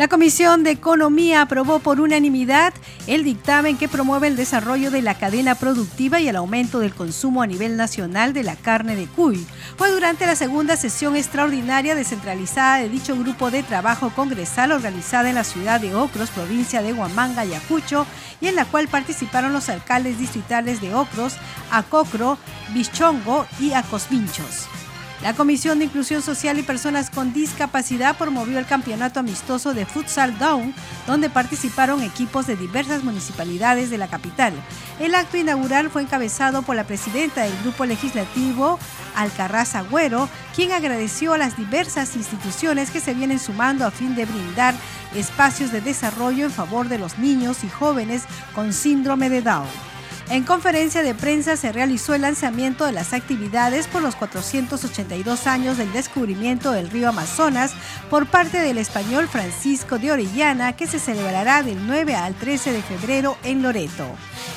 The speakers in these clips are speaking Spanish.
La Comisión de Economía aprobó por unanimidad el dictamen que promueve el desarrollo de la cadena productiva y el aumento del consumo a nivel nacional de la carne de cuy. Fue durante la segunda sesión extraordinaria descentralizada de dicho grupo de trabajo congresal organizada en la ciudad de Ocros, provincia de Huamanga, Ayacucho, y en la cual participaron los alcaldes distritales de Ocros, Acocro, Bichongo y Acosvinchos. La Comisión de Inclusión Social y Personas con Discapacidad promovió el campeonato amistoso de Futsal Down, donde participaron equipos de diversas municipalidades de la capital. El acto inaugural fue encabezado por la presidenta del grupo legislativo, Alcarraz Agüero, quien agradeció a las diversas instituciones que se vienen sumando a fin de brindar espacios de desarrollo en favor de los niños y jóvenes con síndrome de Down. En conferencia de prensa se realizó el lanzamiento de las actividades por los 482 años del descubrimiento del río Amazonas por parte del español Francisco de Orellana, que se celebrará del 9 al 13 de febrero en Loreto.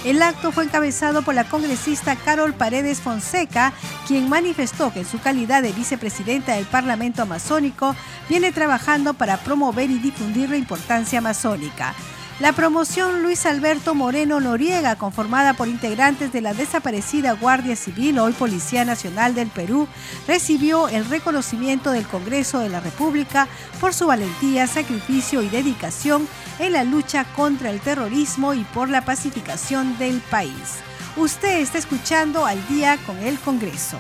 El acto fue encabezado por la congresista Carol Paredes Fonseca, quien manifestó que en su calidad de vicepresidenta del Parlamento Amazónico viene trabajando para promover y difundir la importancia amazónica. La promoción Luis Alberto Moreno Noriega, conformada por integrantes de la desaparecida Guardia Civil, hoy Policía Nacional del Perú, recibió el reconocimiento del Congreso de la República por su valentía, sacrificio y dedicación en la lucha contra el terrorismo y por la pacificación del país. Usted está escuchando al día con el Congreso.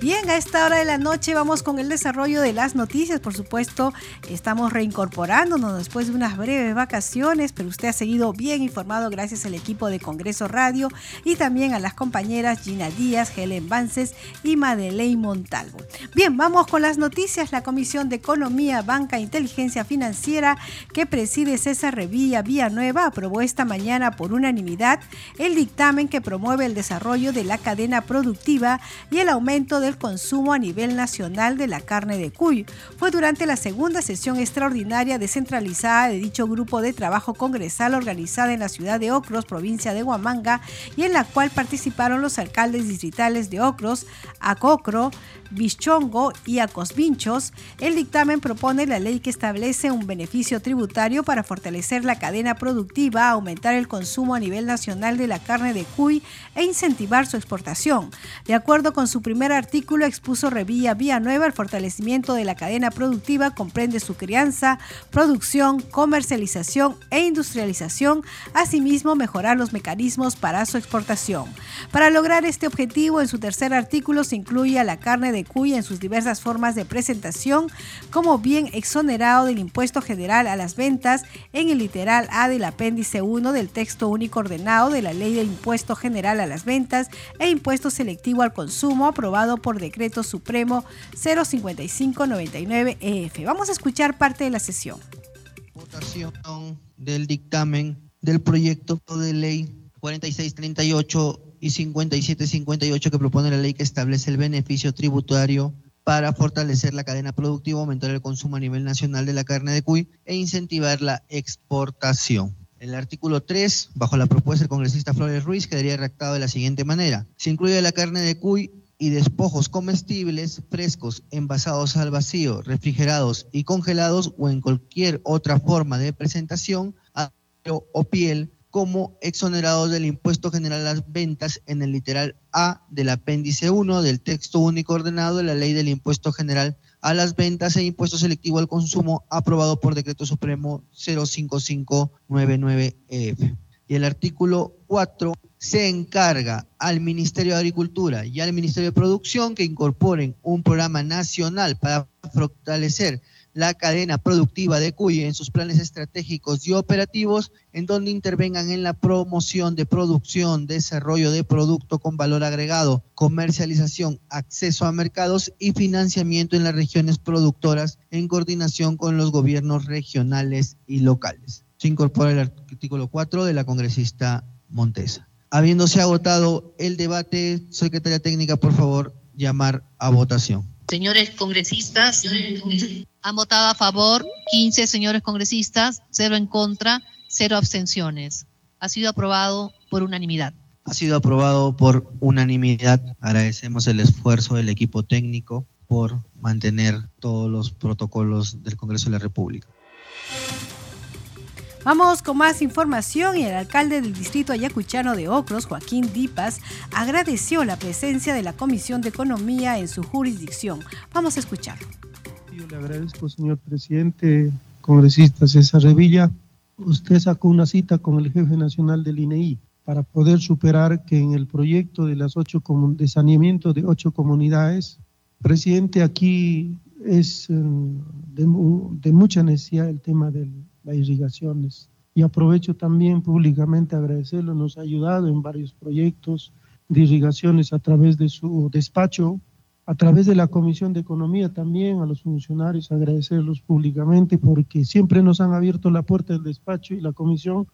Bien, a esta hora de la noche vamos con el desarrollo de las noticias. Por supuesto, estamos reincorporándonos después de unas breves vacaciones, pero usted ha seguido bien informado gracias al equipo de Congreso Radio y también a las compañeras Gina Díaz, Helen Vances y Madeleine Montalvo. Bien, vamos con las noticias. La Comisión de Economía, Banca e Inteligencia Financiera que preside César Revilla Nueva aprobó esta mañana por unanimidad el dictamen que promueve el desarrollo de la cadena productiva y el aumento de el consumo a nivel nacional de la carne de cuy. Fue durante la segunda sesión extraordinaria descentralizada de dicho grupo de trabajo congresal organizada en la ciudad de Ocros, provincia de Huamanga, y en la cual participaron los alcaldes distritales de Ocros, Acocro, Bichongo y Acosvinchos, el dictamen propone la ley que establece un beneficio tributario para fortalecer la cadena productiva, aumentar el consumo a nivel nacional de la carne de cuy e incentivar su exportación. De acuerdo con su primer artículo, expuso Revilla Nueva, el fortalecimiento de la cadena productiva comprende su crianza, producción, comercialización e industrialización, asimismo mejorar los mecanismos para su exportación. Para lograr este objetivo, en su tercer artículo se incluye a la carne de cuya en sus diversas formas de presentación como bien exonerado del impuesto general a las ventas en el literal A del apéndice 1 del texto único ordenado de la Ley del Impuesto General a las Ventas e Impuesto Selectivo al Consumo aprobado por Decreto Supremo 05599 EF. Vamos a escuchar parte de la sesión. Votación del dictamen del proyecto de ley 4638 y 5758 que propone la ley que establece el beneficio tributario para fortalecer la cadena productiva, aumentar el consumo a nivel nacional de la carne de cuy e incentivar la exportación. El artículo 3, bajo la propuesta del congresista Flores Ruiz, quedaría redactado de la siguiente manera. Se incluye la carne de cuy y despojos comestibles frescos, envasados al vacío, refrigerados y congelados o en cualquier otra forma de presentación o piel como exonerados del impuesto general a las ventas en el literal A del apéndice 1 del texto único ordenado de la ley del impuesto general a las ventas e impuesto selectivo al consumo aprobado por decreto supremo 05599EF. Y el artículo 4 se encarga al Ministerio de Agricultura y al Ministerio de Producción que incorporen un programa nacional para fortalecer la cadena productiva de Cuy en sus planes estratégicos y operativos, en donde intervengan en la promoción de producción, desarrollo de producto con valor agregado, comercialización, acceso a mercados y financiamiento en las regiones productoras en coordinación con los gobiernos regionales y locales. Se incorpora el artículo 4 de la congresista Montesa. Habiéndose agotado el debate, secretaria técnica, por favor, llamar a votación. Señores congresistas, han votado a favor 15 señores congresistas, cero en contra, cero abstenciones. Ha sido aprobado por unanimidad. Ha sido aprobado por unanimidad. Agradecemos el esfuerzo del equipo técnico por mantener todos los protocolos del Congreso de la República. Vamos con más información y el alcalde del distrito ayacuchano de Ocros, Joaquín Dipas, agradeció la presencia de la Comisión de Economía en su jurisdicción. Vamos a escucharlo. Yo le agradezco, señor presidente, congresista César Revilla. Usted sacó una cita con el jefe nacional del INEI para poder superar que en el proyecto de las ocho de saneamiento de ocho comunidades, presidente, aquí es eh, de, de mucha necesidad el tema del las irrigaciones. Y aprovecho también públicamente agradecerlo, nos ha ayudado en varios proyectos de irrigaciones a través de su despacho, a través de la Comisión de Economía también, a los funcionarios, agradecerlos públicamente porque siempre nos han abierto la puerta del despacho y la Comisión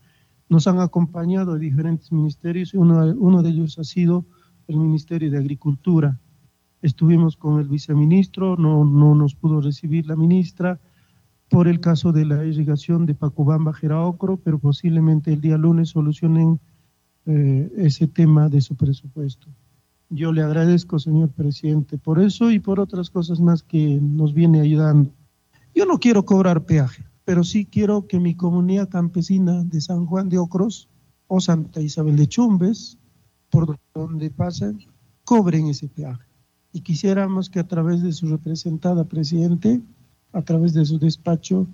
nos han acompañado a diferentes ministerios, uno, uno de ellos ha sido el Ministerio de Agricultura. Estuvimos con el viceministro, no, no nos pudo recibir la ministra, por el caso de la irrigación de Pacubamba Jeraocro, pero posiblemente el día lunes solucionen eh, ese tema de su presupuesto. Yo le agradezco, señor presidente, por eso y por otras cosas más que nos viene ayudando. Yo no quiero cobrar peaje, pero sí quiero que mi comunidad campesina de San Juan de Ocros o Santa Isabel de Chumbes, por donde pasen, cobren ese peaje. Y quisiéramos que a través de su representada presidente a través de su despacho,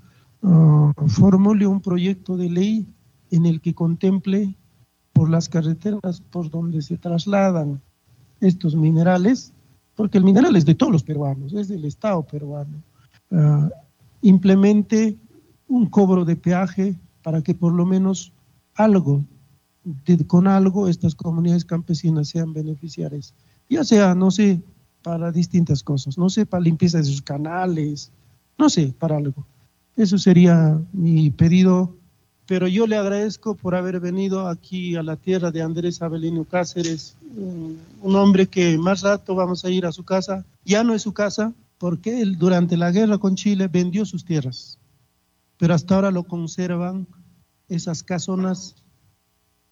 uh, formule un proyecto de ley en el que contemple por las carreteras por donde se trasladan estos minerales, porque el mineral es de todos los peruanos, es del Estado peruano, uh, implemente un cobro de peaje para que por lo menos algo, con algo estas comunidades campesinas sean beneficiarias, ya sea, no sé, para distintas cosas, no sé, para limpieza de sus canales, no sé, para algo. Eso sería mi pedido, pero yo le agradezco por haber venido aquí a la tierra de Andrés Abelino Cáceres, un hombre que más rato vamos a ir a su casa, ya no es su casa, porque él durante la guerra con Chile vendió sus tierras, pero hasta ahora lo conservan esas casonas.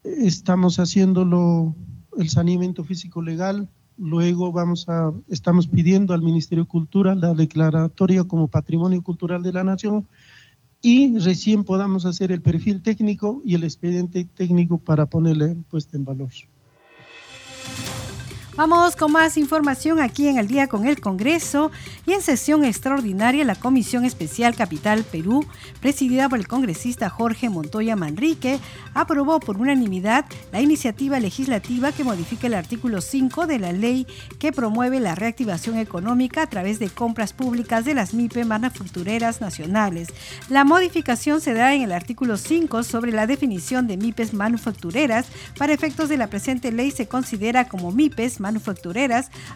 Estamos haciéndolo el saneamiento físico legal, Luego vamos a, estamos pidiendo al Ministerio de Cultura la declaratoria como Patrimonio Cultural de la Nación y recién podamos hacer el perfil técnico y el expediente técnico para ponerle puesta en valor. Vamos con más información aquí en el día con el Congreso y en sesión extraordinaria la Comisión Especial Capital Perú, presidida por el congresista Jorge Montoya Manrique, aprobó por unanimidad la iniciativa legislativa que modifica el artículo 5 de la ley que promueve la reactivación económica a través de compras públicas de las MIPE manufactureras nacionales. La modificación se da en el artículo 5 sobre la definición de MIPES manufactureras. Para efectos de la presente ley se considera como MIPES manufactureras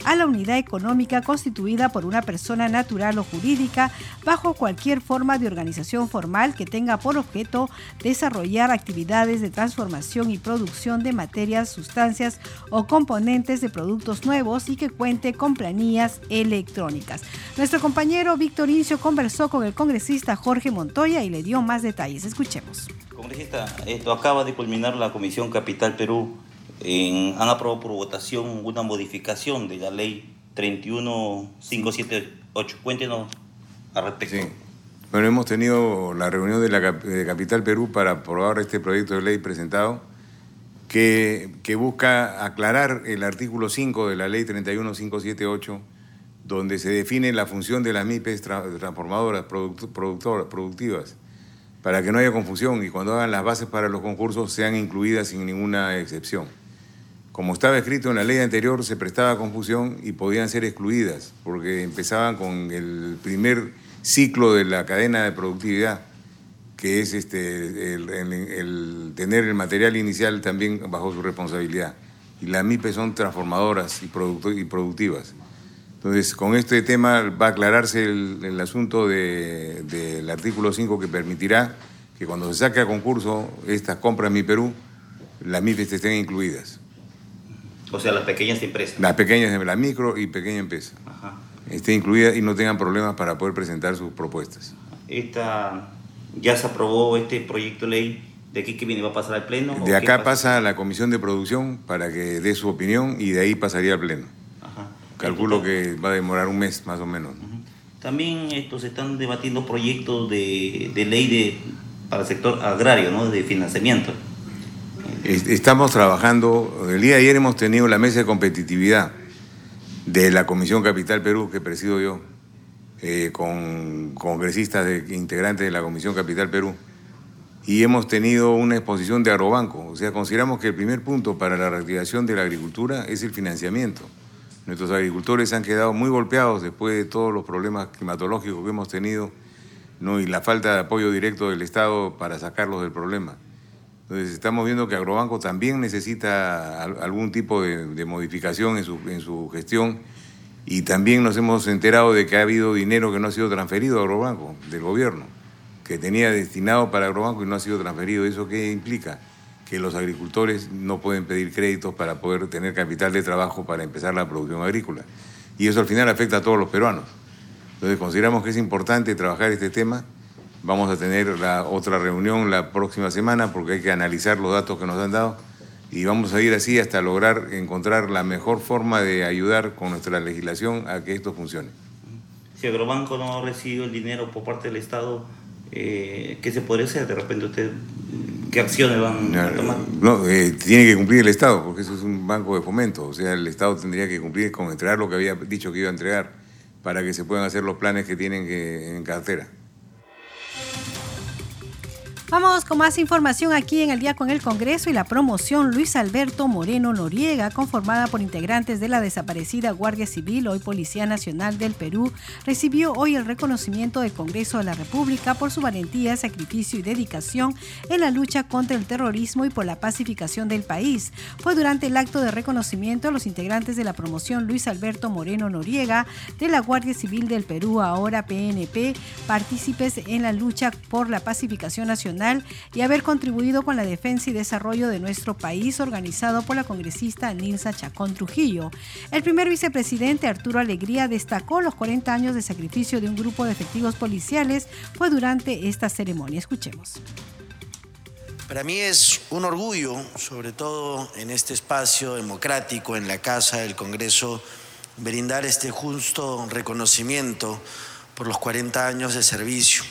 a la unidad económica constituida por una persona natural o jurídica bajo cualquier forma de organización formal que tenga por objeto desarrollar actividades de transformación y producción de materias, sustancias o componentes de productos nuevos y que cuente con planillas electrónicas. Nuestro compañero Víctor Incio conversó con el congresista Jorge Montoya y le dio más detalles. Escuchemos. Congresista, esto acaba de culminar la Comisión Capital Perú han aprobado por votación una modificación de la ley 31578. Cuéntenos al respecto. Bueno, hemos tenido la reunión de la Capital Perú para aprobar este proyecto de ley presentado que, que busca aclarar el artículo 5 de la ley 31578 donde se define la función de las MIPES transformadoras, productoras, productivas, para que no haya confusión y cuando hagan las bases para los concursos sean incluidas sin ninguna excepción. Como estaba escrito en la ley anterior, se prestaba confusión y podían ser excluidas, porque empezaban con el primer ciclo de la cadena de productividad, que es este, el, tener el material inicial también bajo su responsabilidad. Y las MIPE son transformadoras y, y productivas. Entonces, con este tema va a aclararse el, asunto del artículo 5 que permitirá que cuando se saque a concurso estas compras Mi Perú, las MIPES estén incluidas. O sea, las pequeñas empresas. Las pequeñas, la micro y pequeña empresa. Ajá. Esté incluida y no tengan problemas para poder presentar sus propuestas. Esta, ¿Ya se aprobó este proyecto de ley? ¿De aquí que viene? ¿Va a pasar al Pleno? De acá pasa? a la Comisión de Producción para que dé su opinión y de ahí pasaría al Pleno. Ajá. Calculo que va a demorar un mes más o menos. También estos se están debatiendo proyectos de, de ley de, para el sector agrario, ¿no? de financiamiento. Estamos trabajando, el día de ayer hemos tenido la mesa de competitividad de la Comisión Capital Perú, que presido yo, eh, con congresistas de, integrantes de la Comisión Capital Perú, y hemos tenido una exposición de Agrobanco. O sea, consideramos que el primer punto para la reactivación de la agricultura es el financiamiento. Nuestros agricultores han quedado muy golpeados después de todos los problemas climatológicos que hemos tenido ¿no? y la falta de apoyo directo del Estado para sacarlos del problema. Entonces estamos viendo que Agrobanco también necesita algún tipo de, modificación en su, en su, gestión y también nos hemos enterado de que ha habido dinero que no ha sido transferido a Agrobanco del gobierno, que tenía destinado para Agrobanco y no ha sido transferido. ¿Eso qué implica? Que los agricultores no pueden pedir créditos para poder tener capital de trabajo para empezar la producción agrícola. Y eso al final afecta a todos los peruanos. Entonces consideramos que es importante trabajar este tema Vamos a tener la otra reunión la próxima semana porque hay que analizar los datos que nos han dado y vamos a ir así hasta lograr encontrar la mejor forma de ayudar con nuestra legislación a que esto funcione. Si Agrobanco no ha recibido el dinero por parte del Estado, eh, ¿qué se podría hacer? De repente usted, ¿qué acciones van a tomar? No, eh, tiene que cumplir el Estado, porque eso es un banco de fomento. O sea, el Estado tendría que cumplir con entregar lo que había dicho que iba a entregar para que se puedan hacer los planes que tienen que, en cartera. Vamos con más información aquí en el Día con el Congreso y la promoción Luis Alberto Moreno Noriega, conformada por integrantes de la desaparecida Guardia Civil, hoy Policía Nacional del Perú, recibió hoy el reconocimiento del Congreso de la República por su valentía, sacrificio y dedicación en la lucha contra el terrorismo y por la pacificación del país. Fue durante el acto de reconocimiento a los integrantes de la promoción Luis Alberto Moreno Noriega de la Guardia Civil del Perú, ahora PNP, partícipes en la lucha por la pacificación nacional y haber contribuido con la defensa y desarrollo de nuestro país organizado por la congresista Nilsa Chacón Trujillo. El primer vicepresidente Arturo Alegría destacó los 40 años de sacrificio de un grupo de efectivos policiales fue durante esta ceremonia. Escuchemos. Para mí es un orgullo, sobre todo en este espacio democrático, en la Casa del Congreso, brindar este justo reconocimiento por los 40 años de servicio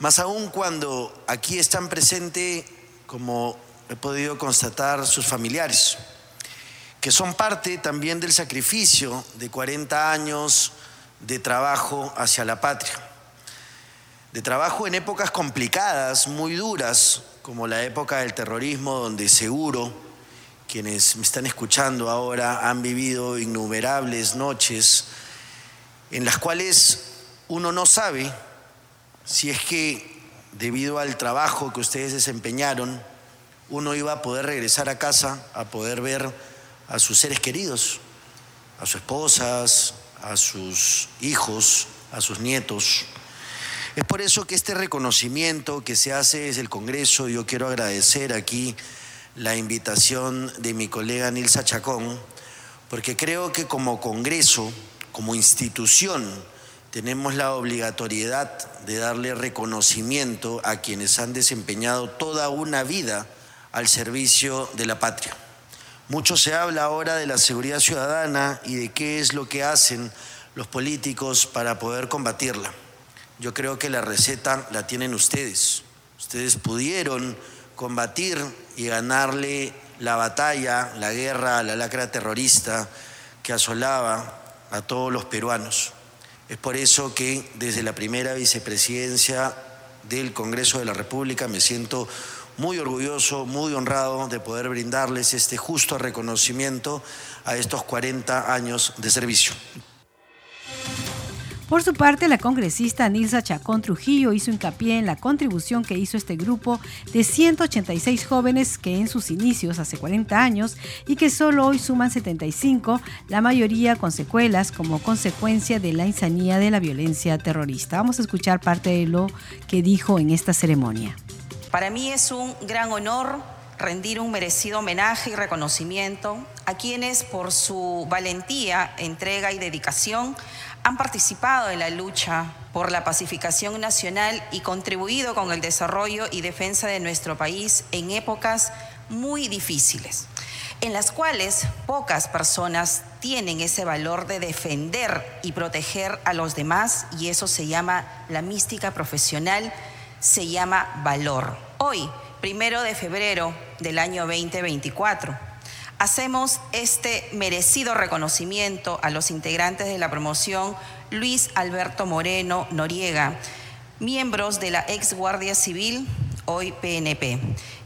más aún cuando aquí están presentes, como he podido constatar, sus familiares, que son parte también del sacrificio de 40 años de trabajo hacia la patria, de trabajo en épocas complicadas, muy duras, como la época del terrorismo, donde seguro quienes me están escuchando ahora han vivido innumerables noches en las cuales uno no sabe si es que debido al trabajo que ustedes desempeñaron, uno iba a poder regresar a casa a poder ver a sus seres queridos, a sus esposas, a sus hijos, a sus nietos. Es por eso que este reconocimiento que se hace desde el Congreso, yo quiero agradecer aquí la invitación de mi colega Nilsa Chacón, porque creo que como Congreso, como institución, tenemos la obligatoriedad de darle reconocimiento a quienes han desempeñado toda una vida al servicio de la patria. Mucho se habla ahora de la seguridad ciudadana y de qué es lo que hacen los políticos para poder combatirla. Yo creo que la receta la tienen ustedes. Ustedes pudieron combatir y ganarle la batalla, la guerra la lacra terrorista que asolaba a todos los peruanos. Es por eso que desde la primera vicepresidencia del Congreso de la República me siento muy orgulloso, muy honrado de poder brindarles este justo reconocimiento a estos 40 años de servicio. Por su parte, la congresista Nilsa Chacón Trujillo hizo hincapié en la contribución que hizo este grupo de 186 jóvenes que en sus inicios hace 40 años y que solo hoy suman 75, la mayoría con secuelas como consecuencia de la insanía de la violencia terrorista. Vamos a escuchar parte de lo que dijo en esta ceremonia. Para mí es un gran honor rendir un merecido homenaje y reconocimiento a quienes por su valentía, entrega y dedicación han participado en la lucha por la pacificación nacional y contribuido con el desarrollo y defensa de nuestro país en épocas muy difíciles, en las cuales pocas personas tienen ese valor de defender y proteger a los demás y eso se llama la mística profesional, se llama valor. Hoy, primero de febrero del año 2024, hacemos este merecido reconocimiento a los integrantes de la promoción Luis Alberto Moreno Noriega, miembros de la ex Guardia Civil, hoy PNP,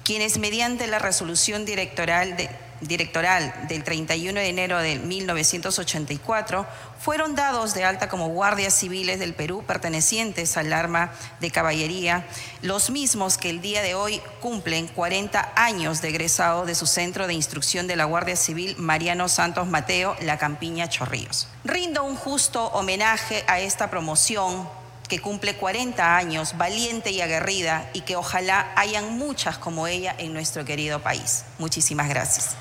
quienes mediante la resolución directoral de directoral del 31 de enero de 1984 fueron dados de alta como guardias civiles del Perú pertenecientes al arma de caballería, los mismos que el día de hoy cumplen 40 años de egresado de su centro de instrucción de la Guardia Civil Mariano Santos Mateo, La Campiña Chorrillos. Rindo un justo homenaje a esta promoción que cumple 40 años, valiente y aguerrida, y que ojalá hayan muchas como ella en nuestro querido país. Muchísimas gracias.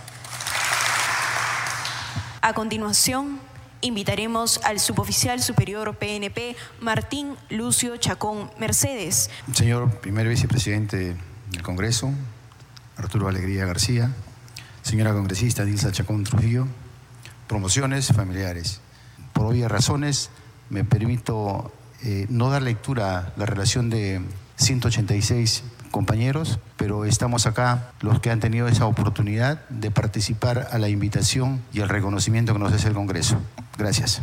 A continuación, invitaremos al suboficial superior PNP, Martín Lucio Chacón Mercedes. Señor primer vicepresidente del Congreso, Arturo Alegría García, señora congresista Dilsa Chacón Trujillo, promociones familiares. Por obvias razones, me permito eh, no dar lectura a la relación de 186 compañeros, pero estamos acá los que han tenido esa oportunidad de participar a la invitación y el reconocimiento que nos hace el Congreso. Gracias.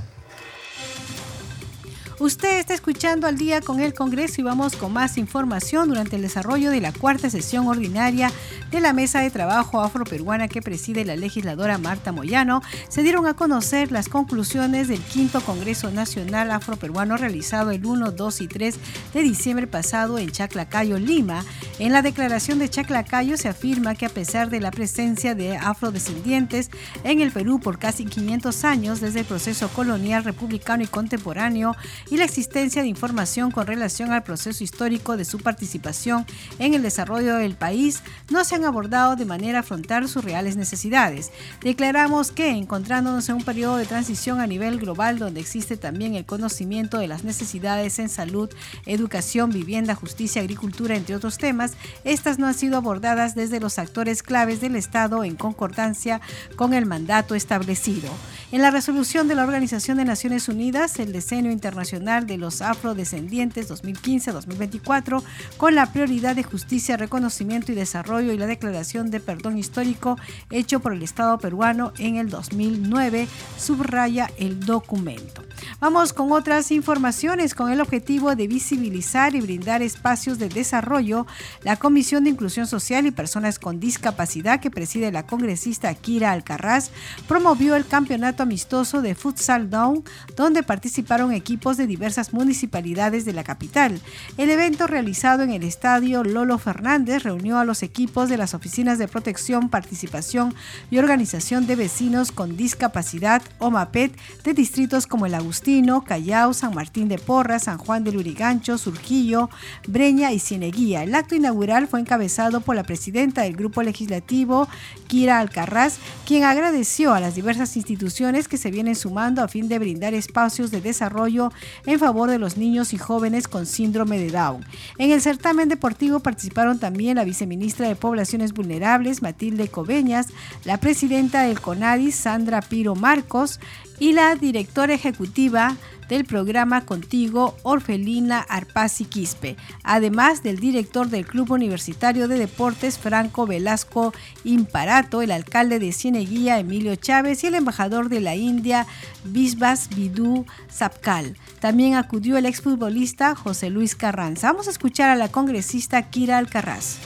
Usted está escuchando al día con el Congreso y vamos con más información durante el desarrollo de la cuarta sesión ordinaria de la mesa de trabajo afroperuana que preside la legisladora Marta Moyano. Se dieron a conocer las conclusiones del quinto Congreso Nacional Afroperuano realizado el 1, 2 y 3 de diciembre pasado en Chaclacayo, Lima. En la declaración de Chaclacayo se afirma que a pesar de la presencia de afrodescendientes en el Perú por casi 500 años desde el proceso colonial republicano y contemporáneo, y la existencia de información con relación al proceso histórico de su participación en el desarrollo del país no se han abordado de manera frontal sus reales necesidades. Declaramos que, encontrándonos en un periodo de transición a nivel global donde existe también el conocimiento de las necesidades en salud, educación, vivienda, justicia, agricultura, entre otros temas, estas no han sido abordadas desde los actores claves del Estado en concordancia con el mandato establecido. En la resolución de la Organización de Naciones Unidas, el Decenio Internacional de los Afrodescendientes 2015-2024, con la prioridad de justicia, reconocimiento y desarrollo y la declaración de perdón histórico hecho por el Estado peruano en el 2009, subraya el documento. Vamos con otras informaciones con el objetivo de visibilizar y brindar espacios de desarrollo. La Comisión de Inclusión Social y Personas con Discapacidad que preside la congresista Kira Alcarraz promovió el campeonato amistoso de Futsal Down, donde participaron equipos de diversas municipalidades de la capital. El evento realizado en el estadio Lolo Fernández reunió a los equipos de las oficinas de protección, participación y organización de vecinos con discapacidad o MAPET de distritos como el Agustino, Callao, San Martín de Porras, San Juan de Lurigancho, Surquillo, Breña y Cieneguía. El acto inaugural fue encabezado por la presidenta del grupo legislativo, Kira Alcarraz, quien agradeció a las diversas instituciones que se vienen sumando a fin de brindar espacios de desarrollo en favor de los niños y jóvenes con síndrome de Down. En el certamen deportivo participaron también la viceministra de Poblaciones Vulnerables, Matilde Coveñas, la presidenta del CONADIS, Sandra Piro Marcos, y la directora ejecutiva del programa Contigo, Orfelina Arpasi Quispe, además del director del Club Universitario de Deportes, Franco Velasco Imparato, el alcalde de Cieneguía, Emilio Chávez, y el embajador de la India, Bisbas Bidú Zapcal. También acudió el exfutbolista José Luis Carranza. Vamos a escuchar a la congresista Kira Alcarraz.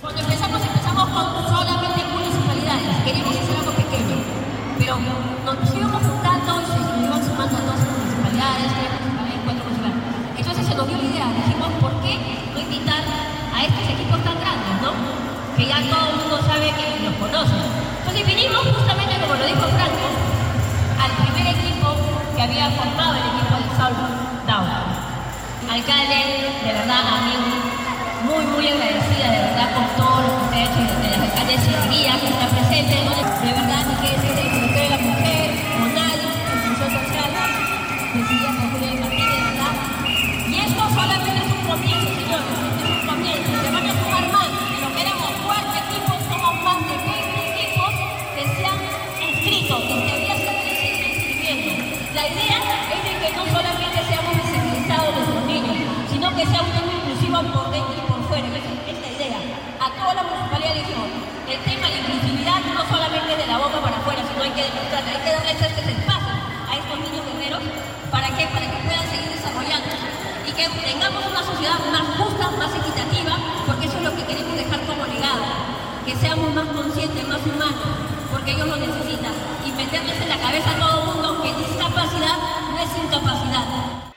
Cuando a estos equipos tan grandes, no? Que ya todo el mundo sabe que los conocen. Entonces vinimos justamente, como lo dijo Franco, al primer equipo que había formado el equipo del Down. Alcalde, de verdad, amigo, muy, muy agradecida, de verdad, por todo lo que usted ha hecho, de las alcaldes de que está presente, de verdad, que es La municipalidad dijimos, el tema de inclusividad no solamente de la boca para afuera, sino hay que demostrar, hay que darles este espacio a estos niños guerreros para que, para que puedan seguir desarrollando y que tengamos una sociedad más justa, más equitativa, porque eso es lo que queremos dejar como legado, que seamos más conscientes, más humanos, porque ellos lo necesitan, y meterles en la cabeza a todo el mundo que discapacidad no es incapacidad.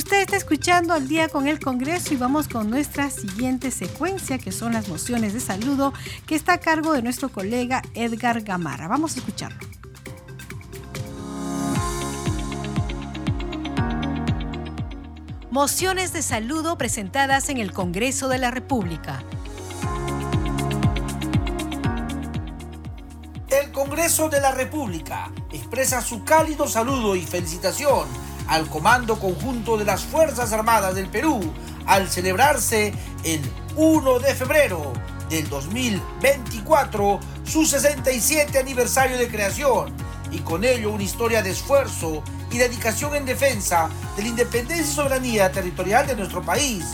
Usted está escuchando al día con el Congreso y vamos con nuestra siguiente secuencia, que son las mociones de saludo, que está a cargo de nuestro colega Edgar Gamarra. Vamos a escucharlo. Mociones de saludo presentadas en el Congreso de la República. El Congreso de la República expresa su cálido saludo y felicitación al Comando Conjunto de las Fuerzas Armadas del Perú al celebrarse el 1 de febrero del 2024 su 67 aniversario de creación y con ello una historia de esfuerzo y dedicación en defensa de la independencia y soberanía territorial de nuestro país.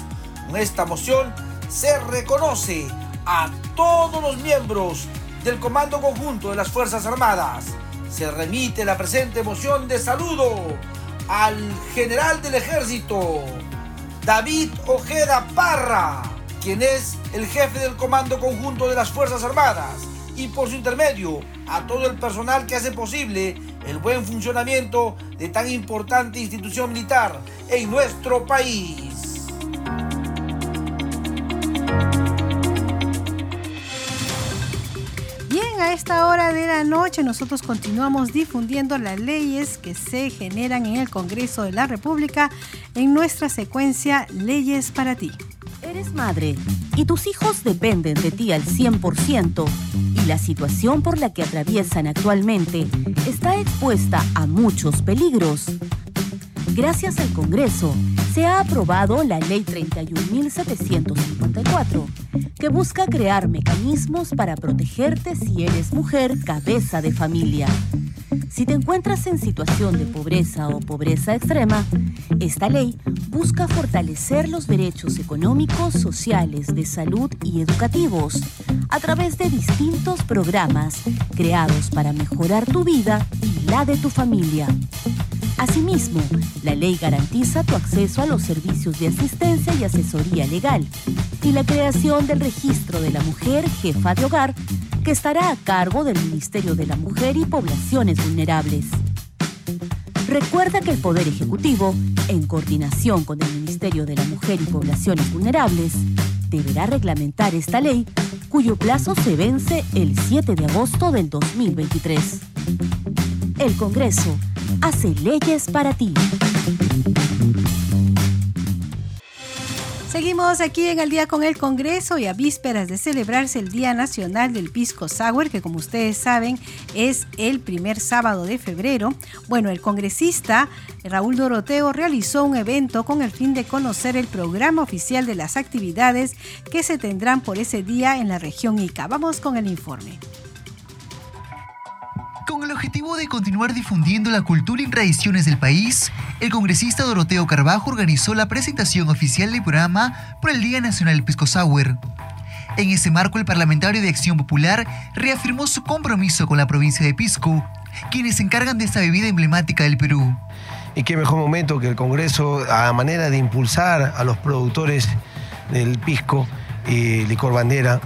Con esta moción se reconoce a todos los miembros del Comando Conjunto de las Fuerzas Armadas. Se remite la presente moción de saludo al general del ejército, David Ojeda Parra, quien es el jefe del Comando Conjunto de las Fuerzas Armadas, y por su intermedio a todo el personal que hace posible el buen funcionamiento de tan importante institución militar en nuestro país. A esta hora de la noche nosotros continuamos difundiendo las leyes que se generan en el Congreso de la República en nuestra secuencia Leyes para ti. Eres madre y tus hijos dependen de ti al 100% y la situación por la que atraviesan actualmente está expuesta a muchos peligros. Gracias al Congreso, se ha aprobado la Ley 31.754, que busca crear mecanismos para protegerte si eres mujer cabeza de familia. Si te encuentras en situación de pobreza o pobreza extrema, esta ley busca fortalecer los derechos económicos, sociales, de salud y educativos a través de distintos programas creados para mejorar tu vida y la de tu familia. Asimismo, la ley garantiza tu acceso a los servicios de asistencia y asesoría legal y la creación del registro de la mujer jefa de hogar que estará a cargo del Ministerio de la Mujer y Poblaciones Vulnerables. Recuerda que el Poder Ejecutivo, en coordinación con el Ministerio de la Mujer y Poblaciones Vulnerables, deberá reglamentar esta ley cuyo plazo se vence el 7 de agosto del 2023. El Congreso hace leyes para ti. Seguimos aquí en el día con el Congreso y a vísperas de celebrarse el Día Nacional del Pisco Sour, que como ustedes saben es el primer sábado de febrero. Bueno, el congresista Raúl Doroteo realizó un evento con el fin de conocer el programa oficial de las actividades que se tendrán por ese día en la región Ica. Vamos con el informe. Con el objetivo de continuar difundiendo la cultura y tradiciones del país, el congresista Doroteo Carbajo organizó la presentación oficial del programa por el Día Nacional Pisco Sour. En ese marco, el parlamentario de Acción Popular reafirmó su compromiso con la provincia de Pisco, quienes se encargan de esta bebida emblemática del Perú. Y qué mejor momento que el Congreso, a manera de impulsar a los productores del pisco, y Licor Bandera.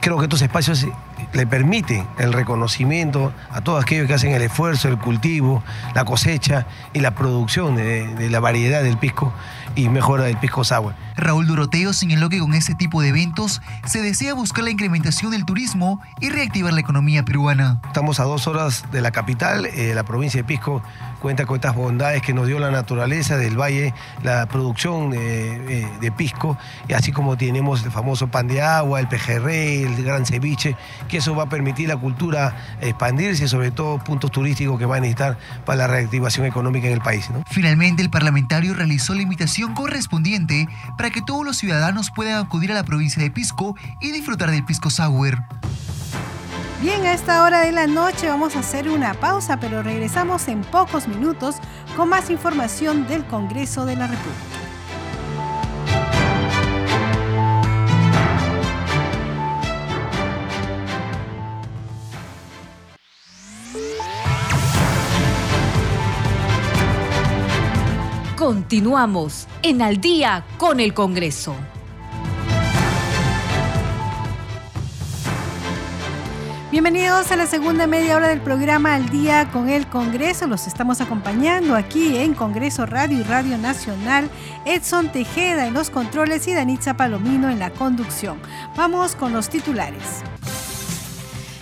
Creo que estos espacios le permiten el reconocimiento a todos aquellos que hacen el esfuerzo, el cultivo, la cosecha y la producción de, la variedad del pisco y mejora del pisco sour. Raúl Doroteo señaló que con este tipo de eventos se desea buscar la incrementación del turismo y reactivar la economía peruana. Estamos a dos horas de la capital, eh, la provincia de Pisco cuenta con estas bondades que nos dio la naturaleza del valle, la producción eh, de pisco, y así como tenemos el famoso pan de agua, el pejerrey, el gran ceviche, que eso va a permitir la cultura expandirse y sobre todo puntos turísticos que van a necesitar para la reactivación económica en el país. Finalmente, el parlamentario realizó la invitación correspondiente para que todos los ciudadanos puedan acudir a la provincia de Pisco y disfrutar del Pisco Sour. Bien, a esta hora de la noche vamos a hacer una pausa, pero regresamos en pocos minutos con más información del Congreso de la República. Continuamos en Al día con el Congreso. Bienvenidos a la segunda media hora del programa Al Día con el Congreso. Los estamos acompañando aquí en Congreso Radio y Radio Nacional. Edson Tejeda en los controles y Danitza Palomino en la conducción. Vamos con los titulares.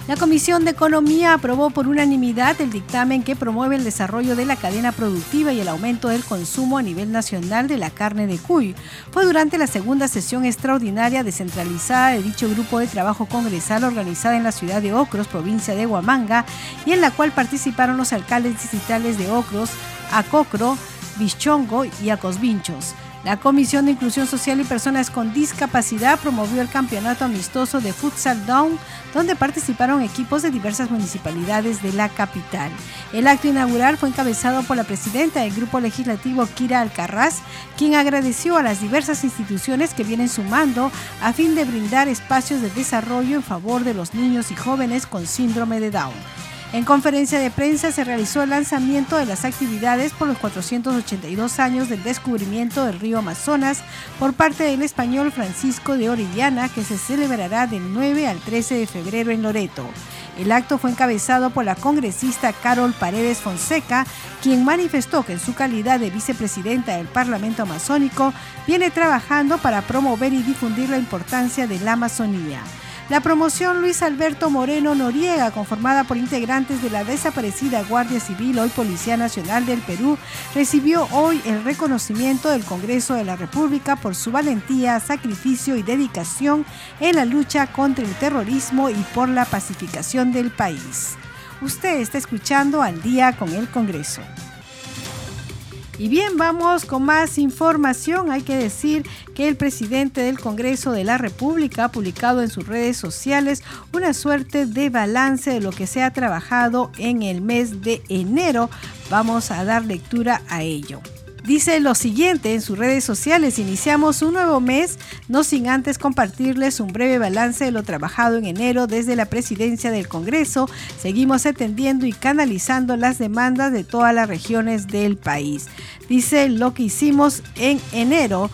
La Comisión de Economía aprobó por unanimidad el dictamen que promueve el desarrollo de la cadena productiva y el aumento del consumo a nivel nacional de la carne de cuy. Fue durante la segunda sesión extraordinaria descentralizada de dicho grupo de trabajo congresal organizada en la ciudad de Ocros, provincia de Huamanga, y en la cual participaron los alcaldes distritales de Ocros, Acocro, Bichongo y Acosvinchos. La Comisión de Inclusión Social y Personas con Discapacidad promovió el campeonato amistoso de Futsal Down, donde participaron equipos de diversas municipalidades de la capital. El acto inaugural fue encabezado por la presidenta del Grupo Legislativo, Kira Alcarraz, quien agradeció a las diversas instituciones que vienen sumando a fin de brindar espacios de desarrollo en favor de los niños y jóvenes con síndrome de Down. En conferencia de prensa se realizó el lanzamiento de las actividades por los 482 años del descubrimiento del río Amazonas por parte del español Francisco de Orellana, que se celebrará del 9 al 13 de febrero en Loreto. El acto fue encabezado por la congresista Carol Paredes Fonseca, quien manifestó que en su calidad de vicepresidenta del Parlamento Amazónico viene trabajando para promover y difundir la importancia de la Amazonía. La promoción Luis Alberto Moreno Noriega, conformada por integrantes de la desaparecida Guardia Civil, hoy Policía Nacional del Perú, recibió hoy el reconocimiento del Congreso de la República por su valentía, sacrificio y dedicación en la lucha contra el terrorismo y por la pacificación del país. Usted está escuchando al día con el Congreso. Y bien, vamos con más información. Hay que decir que el presidente del Congreso de la República ha publicado en sus redes sociales una suerte de balance de lo que se ha trabajado en el mes de enero. Vamos a dar lectura a ello. Dice lo siguiente en sus redes sociales, iniciamos un nuevo mes, no sin antes compartirles un breve balance de lo trabajado en enero desde la presidencia del Congreso. Seguimos atendiendo y canalizando las demandas de todas las regiones del país. Dice lo que hicimos en enero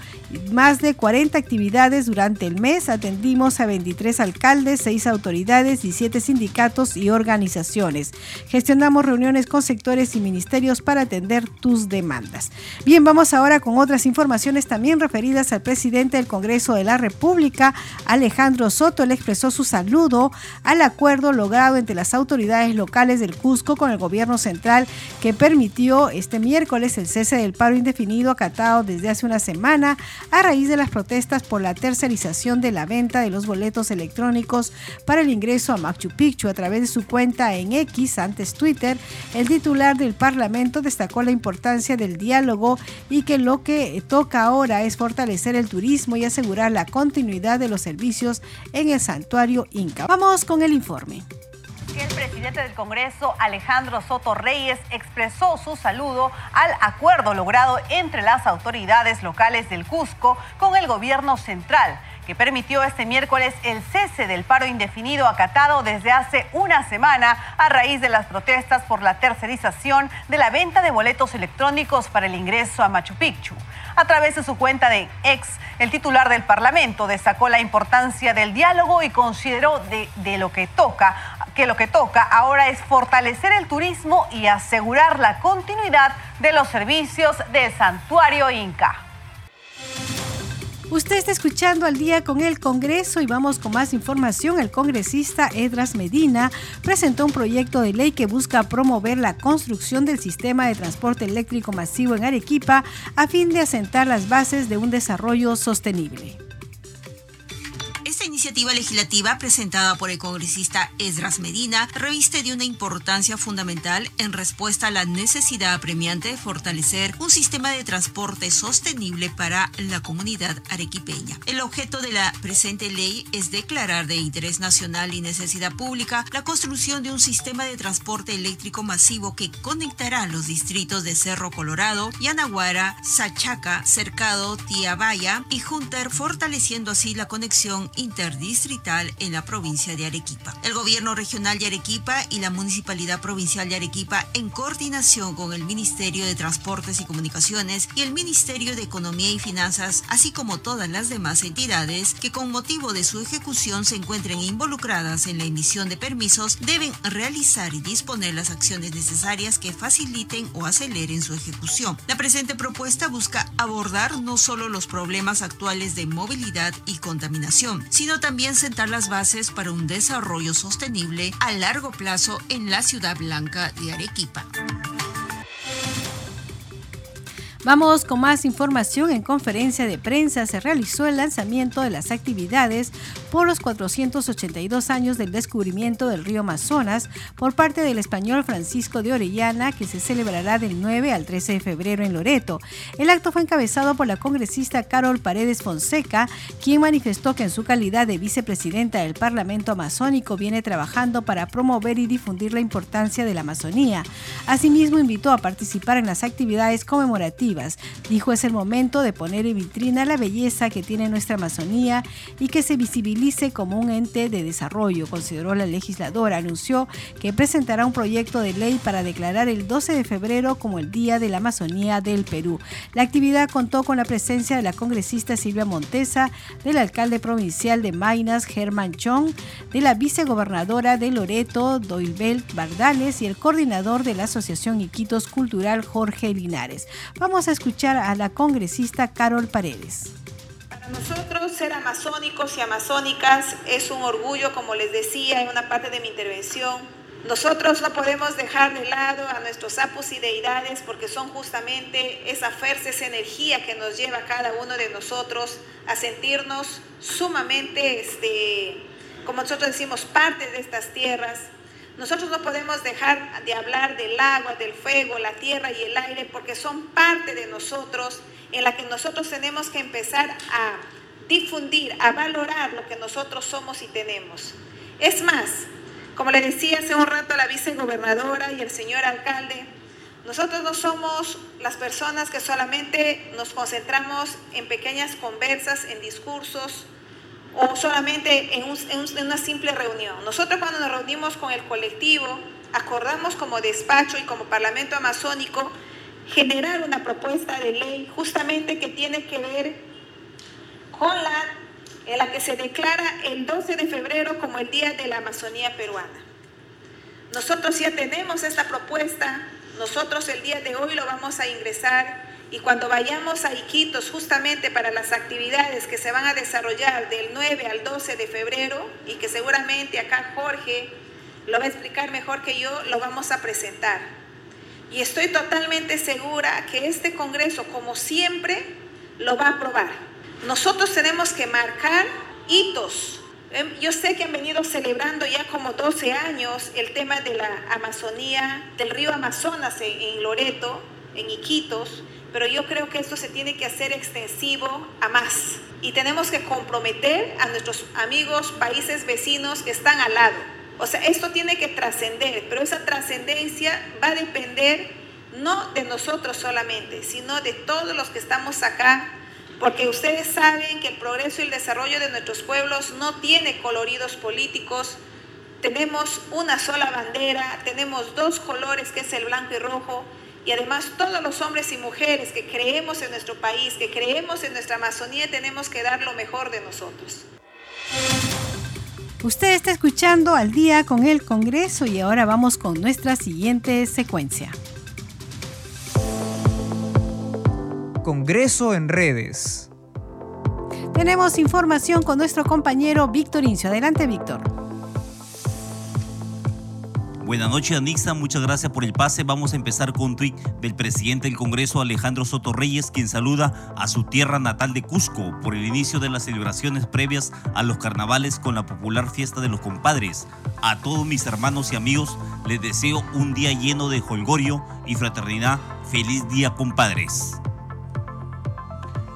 más de 40 actividades durante el mes. Atendimos a 23 alcaldes, 6 autoridades, 17 sindicatos y organizaciones. Gestionamos reuniones con sectores y ministerios para atender tus demandas. Bien, vamos ahora con otras informaciones también referidas al presidente del Congreso de la República, Alejandro Soto. Él expresó su saludo al acuerdo logrado entre las autoridades locales del Cusco con el gobierno central que permitió este miércoles el cese del paro indefinido acatado desde hace una semana a raíz de las protestas por la tercerización de la venta de los boletos electrónicos para el ingreso a Machu Picchu a través de su cuenta en X, antes Twitter, el titular del Parlamento destacó la importancia del diálogo y que lo que toca ahora es fortalecer el turismo y asegurar la continuidad de los servicios en el santuario Inca. Vamos con el informe el presidente del Congreso, Alejandro Soto Reyes, expresó su saludo al acuerdo logrado entre las autoridades locales del Cusco con el gobierno central que permitió este miércoles el cese del paro indefinido acatado desde hace una semana a raíz de las protestas por la tercerización de la venta de boletos electrónicos para el ingreso a Machu Picchu. A través de su cuenta de ex, el titular del Parlamento destacó la importancia del diálogo y consideró de, lo que toca que lo que toca ahora es fortalecer el turismo y asegurar la continuidad de los servicios del santuario Inca. Usted está escuchando al día con el Congreso y vamos con más información. El congresista Edras Medina presentó un proyecto de ley que busca promover la construcción del sistema de transporte eléctrico masivo en Arequipa a fin de asentar las bases de un desarrollo sostenible. Esta iniciativa legislativa presentada por el congresista Esdras Medina reviste de una importancia fundamental en respuesta a la necesidad apremiante de fortalecer un sistema de transporte sostenible para la comunidad arequipeña. El objeto de la presente ley es declarar de interés nacional y necesidad pública la construcción de un sistema de transporte eléctrico masivo que conectará los distritos de Cerro Colorado, Yanaguara, Sachaca, Cercado, Tiabaya y Junter, fortaleciendo así la conexión interdistrital en la provincia de Arequipa. El gobierno regional de Arequipa y la municipalidad provincial de Arequipa, en coordinación con el Ministerio de Transportes y Comunicaciones y el Ministerio de Economía y Finanzas, así como todas las demás entidades que con motivo de su ejecución se encuentren involucradas en la emisión de permisos, deben realizar y disponer las acciones necesarias que faciliten o aceleren su ejecución. La presente propuesta busca abordar no solo los problemas actuales de movilidad y contaminación, sino también sentar las bases para un desarrollo sostenible a largo plazo en la ciudad blanca de Arequipa. Vamos con más información. En conferencia de prensa se realizó el lanzamiento de las actividades por los 482 años del descubrimiento del río Amazonas por parte del español Francisco de Orellana, que se celebrará del 9 al 13 de febrero en Loreto. El acto fue encabezado por la congresista Carol Paredes Fonseca, quien manifestó que en su calidad de vicepresidenta del Parlamento Amazónico viene trabajando para promover y difundir la importancia de la Amazonía. Asimismo, invitó a participar en las actividades conmemorativas Dijo es el momento de poner en vitrina la belleza que tiene nuestra Amazonía y que se visibilice como un ente de desarrollo, consideró la legisladora. Anunció que presentará un proyecto de ley para declarar el 12 de febrero como el Día de la Amazonía del Perú. La actividad contó con la presencia de la congresista Silvia Montesa, del alcalde provincial de Mainas, Germán Chong, de la vicegobernadora de Loreto, Doilbel Bardales, y el coordinador de la Asociación Iquitos Cultural, Jorge Linares. Vamos a escuchar a la congresista Carol Paredes. Para nosotros ser amazónicos y amazónicas es un orgullo, como les decía en una parte de mi intervención. Nosotros no podemos dejar de lado a nuestros apus y deidades porque son justamente esa fuerza, esa energía que nos lleva a cada uno de nosotros a sentirnos sumamente, este, como nosotros decimos, parte de estas tierras, nosotros no podemos dejar de hablar del agua, del fuego, la tierra y el aire porque son parte de nosotros en la que nosotros tenemos que empezar a difundir, a valorar lo que nosotros somos y tenemos. Es más, como le decía hace un rato la vicegobernadora y el señor alcalde, nosotros no somos las personas que solamente nos concentramos en pequeñas conversas, en discursos, o solamente en, una simple reunión. Nosotros cuando nos reunimos con el colectivo, acordamos como despacho y como Parlamento Amazónico generar una propuesta de ley justamente que tiene que ver con la en la que se declara el 12 de febrero como el Día de la Amazonía Peruana. Nosotros ya tenemos esta propuesta, nosotros el día de hoy lo vamos a ingresar y cuando vayamos a Iquitos justamente para las actividades que se van a desarrollar del 9 al 12 de febrero y que seguramente acá Jorge lo va a explicar mejor que yo, lo vamos a presentar. Y estoy totalmente segura que este Congreso, como siempre, lo va a aprobar. Nosotros tenemos que marcar hitos. Em, yo sé que han venido celebrando ya como 12 años el tema de la Amazonía, del río Amazonas en Loreto, en Iquitos, pero yo creo que esto se tiene que hacer extensivo a más. Y tenemos que comprometer a nuestros amigos, países vecinos que están al lado. O sea, esto tiene que trascender, pero esa trascendencia va a depender no de nosotros solamente, sino de todos los que estamos acá, porque ustedes saben que el progreso y el desarrollo de nuestros pueblos no tiene coloridos políticos, tenemos una sola bandera, tenemos dos colores que es el blanco y rojo, y además todos los hombres y mujeres que creemos en nuestro país, que creemos en nuestra Amazonía, tenemos que dar lo mejor de nosotros. Usted está escuchando al día con el Congreso y ahora vamos con nuestra siguiente secuencia. Congreso en redes. Tenemos información con nuestro compañero Víctor Incio. Adelante, Víctor. Buenas noches, Anixa. Muchas gracias por el pase. Vamos a empezar con un tuit del presidente del Congreso, Alejandro Soto Reyes, quien saluda a su tierra natal de Cusco por el inicio de las celebraciones previas a los carnavales con la popular fiesta de los compadres. A todos mis hermanos y amigos les deseo un día lleno de holgorio y fraternidad. Feliz día, compadres.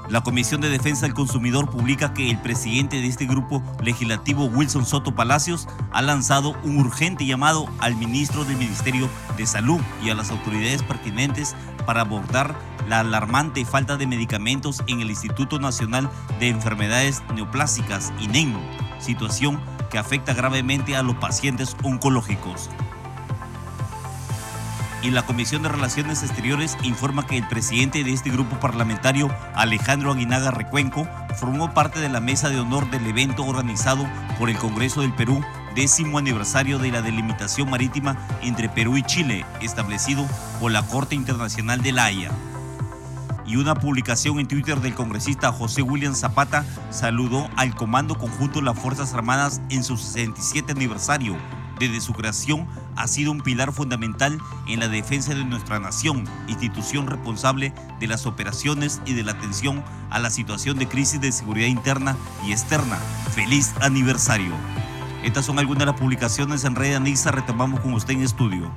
La Comisión de Defensa del Consumidor publica que el presidente de este grupo legislativo, Wilson Soto Palacios, ha lanzado un urgente llamado al ministro del Ministerio de Salud y a las autoridades pertinentes para abordar la alarmante falta de medicamentos en el Instituto Nacional de Enfermedades Neoplásicas, INEM, situación que afecta gravemente a los pacientes oncológicos y la Comisión de Relaciones Exteriores informa que el presidente de este grupo parlamentario, Alejandro Aguinaga Recuenco, formó parte de la mesa de honor del evento organizado por el Congreso del Perú, décimo aniversario de la delimitación marítima entre Perú y Chile, establecido por la Corte Internacional de la Haya y una publicación en Twitter del congresista José William Zapata saludó al Comando Conjunto de las Fuerzas Armadas en su 67 aniversario. Desde su creación ha sido un pilar fundamental en la defensa de nuestra nación, institución responsable de las operaciones y de la atención a la situación de crisis de seguridad interna y externa. ¡Feliz aniversario! Estas son algunas de las publicaciones en Red Anissa. Retomamos con usted en estudio.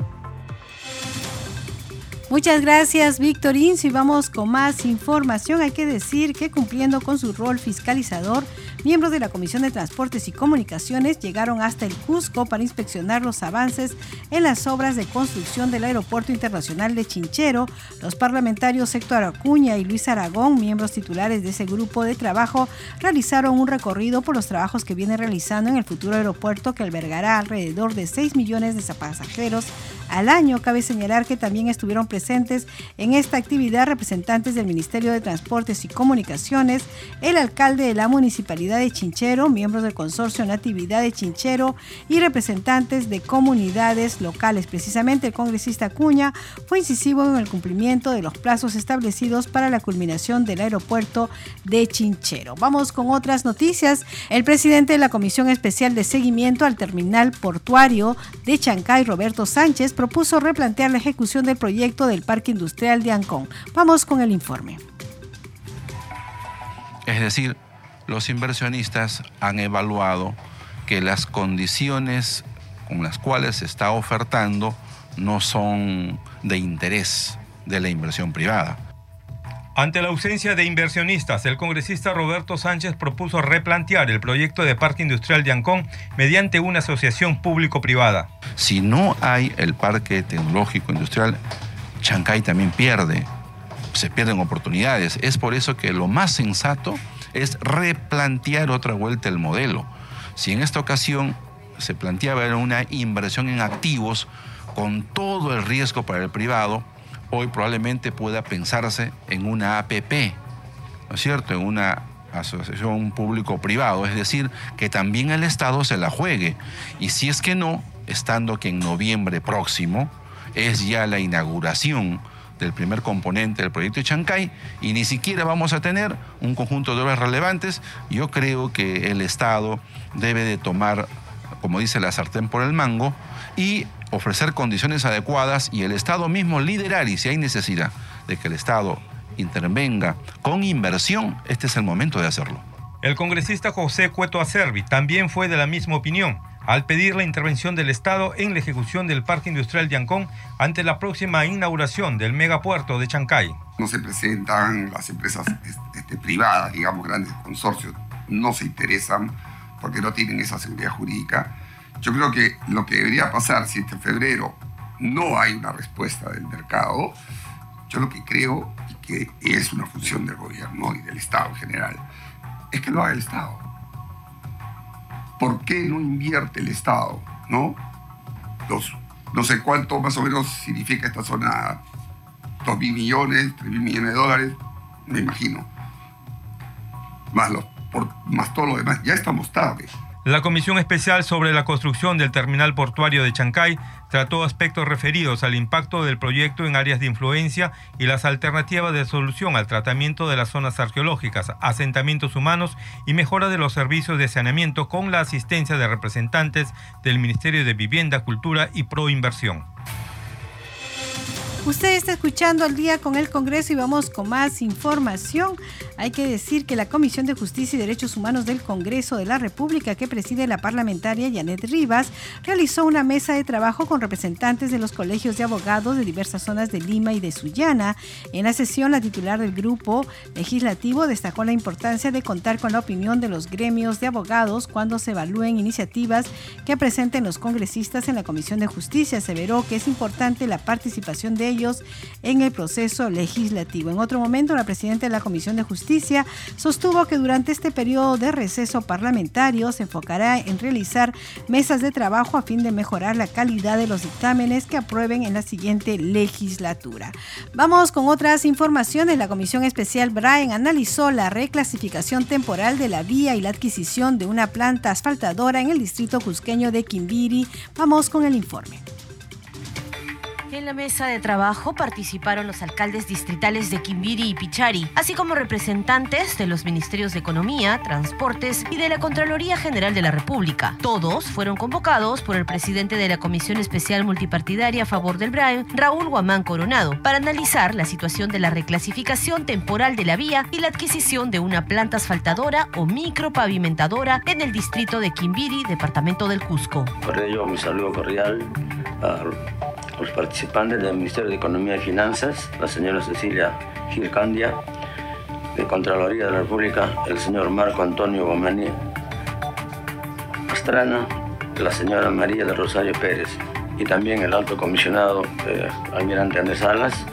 Muchas gracias, Víctor Incio. Y vamos con más información. Hay que decir que cumpliendo con su rol fiscalizador, miembros de la Comisión de Transportes y Comunicaciones llegaron hasta el Cusco para inspeccionar los avances en las obras de construcción del Aeropuerto Internacional de Chinchero. Los parlamentarios Héctor Acuña y Luis Aragón, miembros titulares de ese grupo de trabajo, realizaron un recorrido por los trabajos que viene realizando en el futuro aeropuerto que albergará alrededor de 6 millones de pasajeros al año. Cabe señalar que también estuvieron presentes en esta actividad representantes del Ministerio de Transportes y Comunicaciones, el alcalde de la Municipalidad de Chinchero, miembros del Consorcio Natividad de Chinchero y representantes de comunidades locales. Precisamente el congresista Cuña fue incisivo en el cumplimiento de los plazos establecidos para la culminación del aeropuerto de Chinchero. Vamos con otras noticias. El presidente de la Comisión Especial de Seguimiento al Terminal Portuario de Chancay, Roberto Sánchez, propuso replantear la ejecución del proyecto del Parque Industrial de Ancón. Vamos con el informe. Es decir, los inversionistas han evaluado que las condiciones con las cuales se está ofertando no son de interés de la inversión privada. Ante la ausencia de inversionistas, el congresista Roberto Sánchez propuso replantear el proyecto de Parque Industrial de Ancón mediante una asociación público-privada. Si no hay el Parque Tecnológico Industrial, Chancay también pierde, se pierden oportunidades. Es por eso que lo más sensato es replantear otra vuelta el modelo. Si en esta ocasión se planteaba una inversión en activos con todo el riesgo para el privado, hoy probablemente pueda pensarse en una APP, ¿no es cierto? En una asociación público-privado, es decir, que también el Estado se la juegue. Y si es que no, estando que en noviembre próximo, es ya la inauguración del primer componente del proyecto de Chancay y ni siquiera vamos a tener un conjunto de obras relevantes. Yo creo que el Estado debe de tomar, como dice la sartén por el mango, y ofrecer condiciones adecuadas y el Estado mismo liderar y si hay necesidad de que el Estado intervenga con inversión, este es el momento de hacerlo. El congresista José Cueto Acervi también fue de la misma opinión al pedir la intervención del Estado en la ejecución del Parque Industrial de Ancón ante la próxima inauguración del megapuerto de Chancay. No se presentan las empresas este, privadas, digamos, grandes consorcios, no se interesan porque no tienen esa seguridad jurídica. Yo creo que lo que debería pasar si este febrero no hay una respuesta del mercado, Yo lo que creo, y que es una función del gobierno y del Estado en general, es que lo haga el Estado. ¿Por qué no invierte el Estado? ¿No? Los, no sé cuánto más o menos significa esta zona, 2 mil millones, 3 mil millones de dólares, me imagino. Más, los, por, más todo lo demás, ya estamos tarde. La Comisión Especial sobre la Construcción del Terminal Portuario de Chancay trató aspectos referidos al impacto del proyecto en áreas de influencia y las alternativas de solución al tratamiento de las zonas arqueológicas, asentamientos humanos y mejora de los servicios de saneamiento con la asistencia de representantes del Ministerio de Vivienda, Cultura y Proinversión. Usted está escuchando al día con el Congreso y vamos con más información. Hay que decir que la Comisión de Justicia y Derechos Humanos del Congreso de la República, que preside la parlamentaria Janet Rivas, realizó una mesa de trabajo con representantes de los colegios de abogados de diversas zonas de Lima y de Sullana. En la sesión, la titular del grupo legislativo destacó la importancia de contar con la opinión de los gremios de abogados cuando se evalúen iniciativas que presenten los congresistas en la Comisión de Justicia. Aseveró que es importante la participación de ellos en el proceso legislativo. En otro momento, la presidenta de la Comisión de Justicia sostuvo que durante este periodo de receso parlamentario se enfocará en realizar mesas de trabajo a fin de mejorar la calidad de los dictámenes que aprueben en la siguiente legislatura. Vamos con otras informaciones. La Comisión Especial Brian analizó la reclasificación temporal de la vía y la adquisición de una planta asfaltadora en el distrito cusqueño de Quimbiri. Vamos con el informe. En la mesa de trabajo participaron los alcaldes distritales de Quimbiri y Pichari, así como representantes de los ministerios de Economía, Transportes y de la Contraloría General de la República. Todos fueron convocados por el presidente de la Comisión Especial Multipartidaria a favor del BRAE, Raúl Guamán Coronado, para analizar la situación de la reclasificación temporal de la vía y la adquisición de una planta asfaltadora o micropavimentadora en el distrito de Quimbiri, departamento del Cusco. Por ello, mi saludo cordial a los participantes del Ministerio de Economía y Finanzas, la señora Cecilia Gilcandia, de Contraloría de la República, el señor Marco Antonio Gomani Pastrana, la señora María de Rosario Pérez y también el alto comisionado eh, almirante Andrés Salas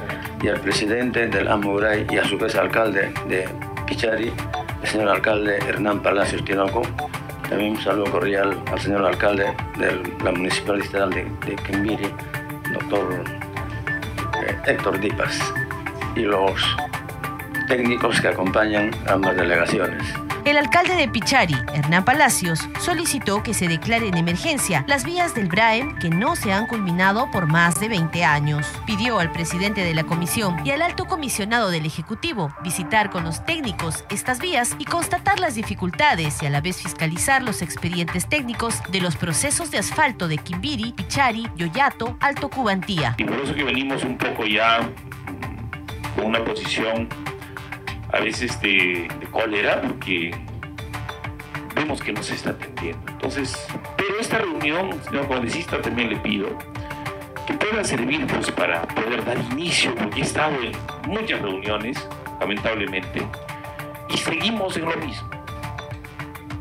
y el presidente del Amuray y a su vez alcalde de Pichari, el señor alcalde Hernán Palacios Tinoco. También un saludo cordial al señor alcalde de la municipalidad de, de Quimbiri, doctor eh, Héctor Dipas, y los técnicos que acompañan ambas delegaciones. El alcalde de Pichari, Hernán Palacios, solicitó que se declare en emergencia las vías del BRAEM que no se han culminado por más de 20 años. Pidió al presidente de la comisión y al alto comisionado del Ejecutivo visitar con los técnicos estas vías y constatar las dificultades y a la vez fiscalizar los expedientes técnicos de los procesos de asfalto de Quimbiri, Pichari, Yoyato, Alto Cubantía. Y por eso que venimos un poco ya con una posición a veces de, de cólera porque vemos que no se está atendiendo. Entonces, pero esta reunión, señor congresista, también le pido que pueda servir pues, para poder dar inicio, porque he estado en muchas reuniones, lamentablemente, y seguimos en lo mismo.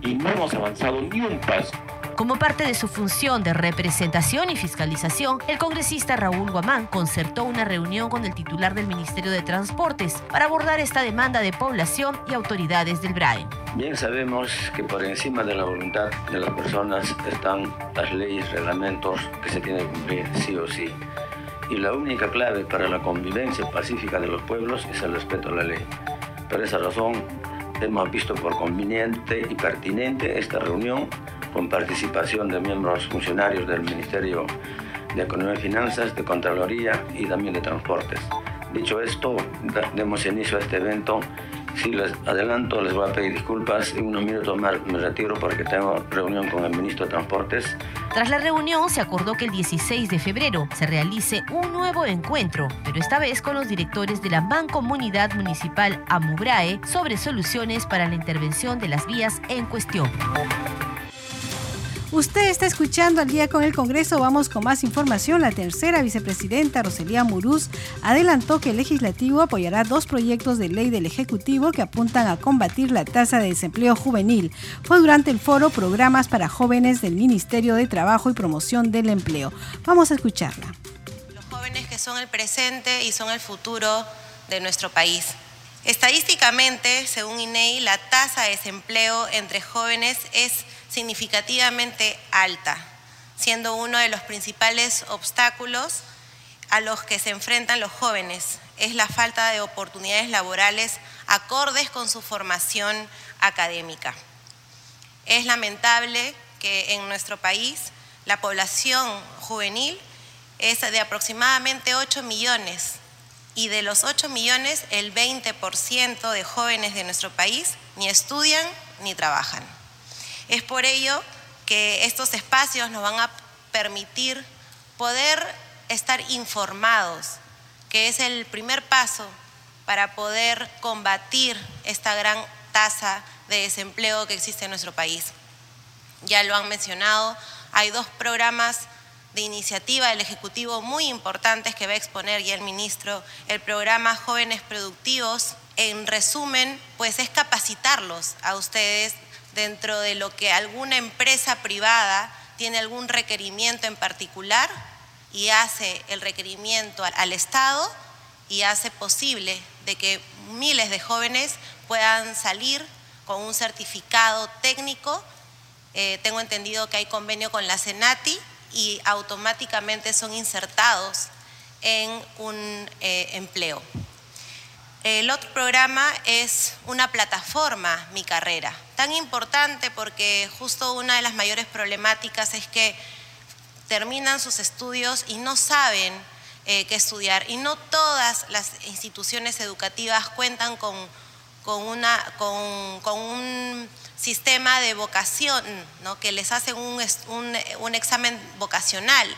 Y no hemos avanzado ni un paso. Como parte de su función de representación y fiscalización, el congresista Raúl Guamán concertó una reunión con el titular del Ministerio de Transportes para abordar esta demanda de población y autoridades del BRAE. Bien sabemos que por encima de la voluntad de las personas están las leyes, reglamentos que se tienen que cumplir sí o sí. Y la única clave para la convivencia pacífica de los pueblos es el respeto a la ley. Por esa razón, hemos visto por conveniente y pertinente esta reunión con participación de miembros funcionarios del Ministerio de Economía y Finanzas, de Contraloría y también de Transportes. Dicho esto, demos inicio a este evento. Si les adelanto, les voy a pedir disculpas. En unos minutos más me retiro porque tengo reunión con el ministro de Transportes. Tras la reunión, se acordó que el 16 de febrero se realice un nuevo encuentro, pero esta vez con los directores de la Mancomunidad Municipal Amubrae sobre soluciones para la intervención de las vías en cuestión. Usted está escuchando al día con el Congreso. Vamos con más información. La tercera vicepresidenta, Roselía Muruz, adelantó que el legislativo apoyará dos proyectos de ley del Ejecutivo que apuntan a combatir la tasa de desempleo juvenil. Fue durante el foro Programas para Jóvenes del Ministerio de Trabajo y Promoción del Empleo. Vamos a escucharla jóvenes que son el presente y son el futuro de nuestro país. Estadísticamente, según INEI, la tasa de desempleo entre jóvenes es significativamente alta, siendo uno de los principales obstáculos a los que se enfrentan los jóvenes. Es la falta de oportunidades laborales acordes con su formación académica. Es lamentable que en nuestro país la población juvenil es de aproximadamente 8 millones y de los 8 millones el 20% de jóvenes de nuestro país ni estudian ni trabajan. Es por ello que estos espacios nos van a permitir poder estar informados, que es el primer paso para poder combatir esta gran tasa de desempleo que existe en nuestro país. Ya lo han mencionado, hay dos programas de iniciativa del Ejecutivo muy importantes que va a exponer ya el ministro, el programa Jóvenes Productivos. En resumen, pues es capacitarlos a ustedes dentro de lo que alguna empresa privada tiene algún requerimiento en particular y hace el requerimiento al Estado y hace posible de que miles de jóvenes puedan salir con un certificado técnico. Eh, tengo entendido que hay convenio con la Senati y automáticamente son insertados en un eh, empleo. El otro programa es una plataforma, Mi Carrera, tan importante porque justo una de las mayores problemáticas es que terminan sus estudios y no saben eh, qué estudiar. Y no todas las instituciones educativas cuentan con, una, con un sistema de vocación, ¿no? que les hacen un, un, examen vocacional.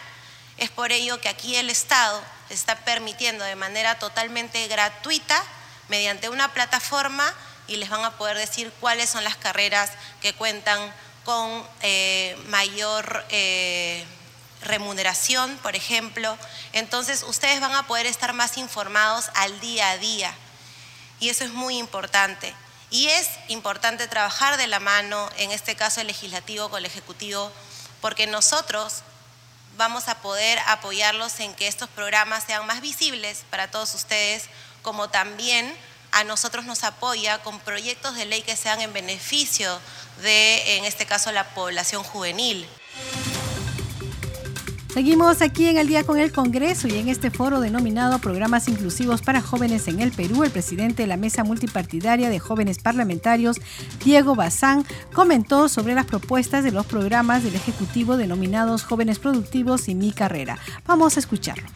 Es por ello que aquí el Estado está permitiendo de manera totalmente gratuita, mediante una plataforma, y les van a poder decir cuáles son las carreras que cuentan con eh, mayor eh, remuneración, por ejemplo. Entonces, ustedes van a poder estar más informados al día a día. Y eso es muy importante. Y es importante trabajar de la mano, en este caso el legislativo con el ejecutivo, porque nosotros vamos a poder apoyarlos en que estos programas sean más visibles para todos ustedes, como también a nosotros nos apoya con proyectos de ley que sean en beneficio de, en este caso, la población juvenil. Seguimos aquí en el día con el Congreso y en este foro denominado Programas Inclusivos para Jóvenes en el Perú, el presidente de la Mesa Multipartidaria de Jóvenes Parlamentarios, Diego Bazán, comentó sobre las propuestas de los programas del Ejecutivo denominados Jóvenes Productivos y Mi Carrera. Vamos a escucharlo.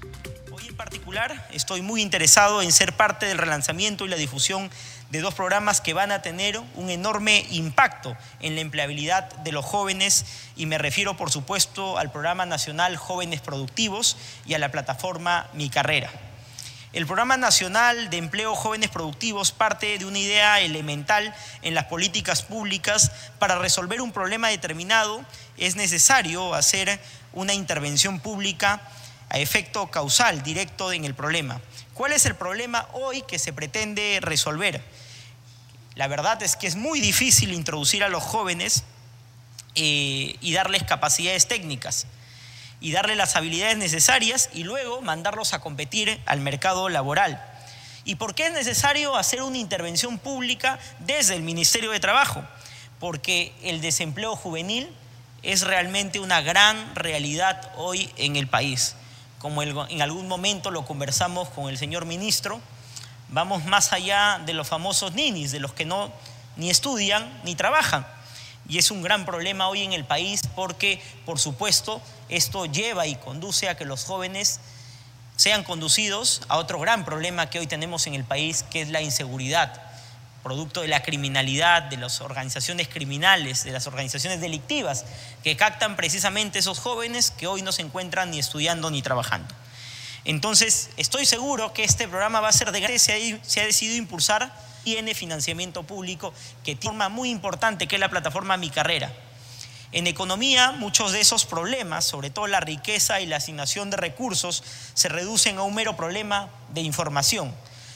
En particular estoy muy interesado en ser parte del relanzamiento y la difusión de dos programas que van a tener un enorme impacto en la empleabilidad de los jóvenes y me refiero por supuesto al programa nacional Jóvenes Productivos y a la plataforma Mi Carrera. El Programa Nacional de Empleo Jóvenes Productivos parte de una idea elemental en las políticas públicas. Para resolver un problema determinado es necesario hacer una intervención pública a efecto causal, directo en el problema. ¿Cuál es el problema hoy que se pretende resolver? La verdad es que es muy difícil introducir a los jóvenes eh, y darles capacidades técnicas y darles las habilidades necesarias y luego mandarlos a competir al mercado laboral. ¿Y por qué es necesario hacer una intervención pública desde el Ministerio de Trabajo? Porque el desempleo juvenil es realmente una gran realidad hoy en el país. Como en algún momento lo conversamos con el señor ministro, vamos más allá de los famosos ninis, de los que no ni estudian ni trabajan. Y es un gran problema hoy en el país porque, por supuesto, esto lleva y conduce a que los jóvenes sean conducidos a otro gran problema que hoy tenemos en el país, que es la inseguridad, producto de la criminalidad, de las organizaciones criminales, de las organizaciones delictivas, que captan precisamente esos jóvenes que hoy no se encuentran ni estudiando ni trabajando. Entonces, estoy seguro que este programa va a ser de gracia y se ha decidido impulsar, tiene financiamiento público, que tiene una forma muy importante, que es la plataforma Mi Carrera. En economía, muchos de esos problemas, sobre todo la riqueza y la asignación de recursos, se reducen a un mero problema de información.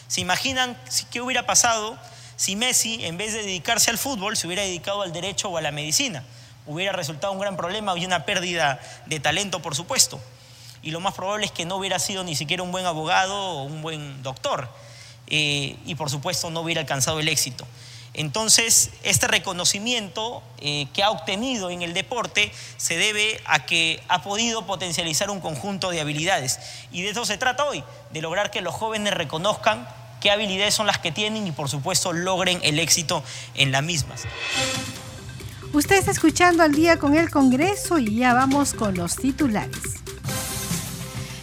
¿Se imaginan qué hubiera pasado si Messi, en vez de dedicarse al fútbol, se hubiera dedicado al derecho o a la medicina? Hubiera resultado un gran problema y una pérdida de talento, por supuesto. y lo más probable es que no hubiera sido ni siquiera un buen abogado o un buen doctor eh, y por supuesto no hubiera alcanzado el éxito. Entonces, este reconocimiento eh, que ha obtenido en el deporte se debe a que ha podido potencializar un conjunto de habilidades. Y de eso se trata hoy, de lograr que los jóvenes reconozcan qué habilidades son las que tienen y por supuesto logren el éxito en las mismas. Usted está escuchando al día con el Congreso y ya vamos con los titulares.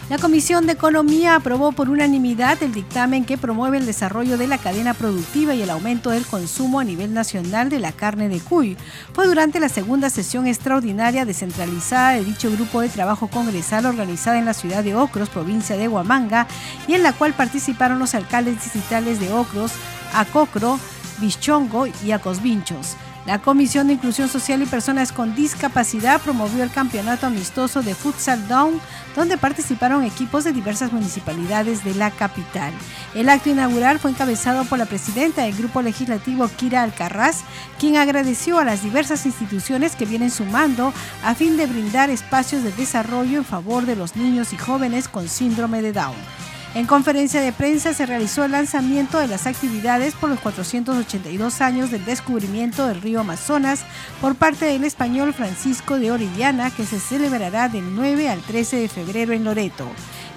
La Comisión de Economía aprobó por unanimidad el dictamen que promueve el desarrollo de la cadena productiva y el aumento del consumo a nivel nacional de la carne de cuy. Fue durante la segunda sesión extraordinaria descentralizada de dicho grupo de trabajo congresal organizada en la ciudad de Ocros, provincia de Huamanga, y en la cual participaron los alcaldes distritales de Ocros, Acocro, Bichongo y Acosvinchos. La Comisión de Inclusión Social y Personas con Discapacidad promovió el campeonato amistoso de Futsal Down, donde participaron equipos de diversas municipalidades de la capital. El acto inaugural fue encabezado por la presidenta del Grupo Legislativo, Kira Alcarraz, quien agradeció a las diversas instituciones que vienen sumando a fin de brindar espacios de desarrollo en favor de los niños y jóvenes con síndrome de Down. En conferencia de prensa se realizó el lanzamiento de las actividades por los 482 años del descubrimiento del río Amazonas por parte del español Francisco de Orellana, que se celebrará del 9 al 13 de febrero en Loreto.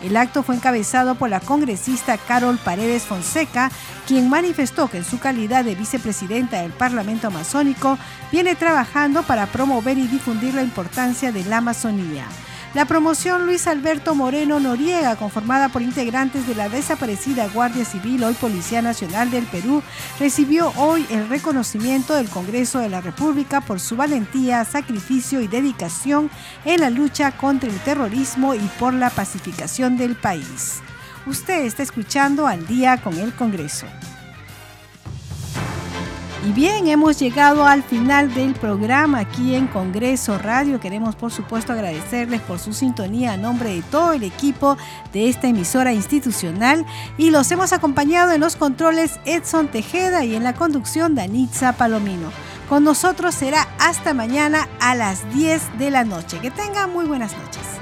El acto fue encabezado por la congresista Carol Paredes Fonseca, quien manifestó que en su calidad de vicepresidenta del Parlamento Amazónico viene trabajando para promover y difundir la importancia de la Amazonía. La promoción Luis Alberto Moreno Noriega, conformada por integrantes de la desaparecida Guardia Civil, hoy Policía Nacional del Perú, recibió hoy el reconocimiento del Congreso de la República por su valentía, sacrificio y dedicación en la lucha contra el terrorismo y por la pacificación del país. Usted está escuchando al día con el Congreso. Y bien, hemos llegado al final del programa aquí en Congreso Radio. Queremos, por supuesto, agradecerles por su sintonía a nombre de todo el equipo de esta emisora institucional. Y los hemos acompañado en los controles Edson Tejeda y en la conducción Danitza Palomino. Con nosotros será hasta mañana a las 10 de la noche. Que tengan muy buenas noches.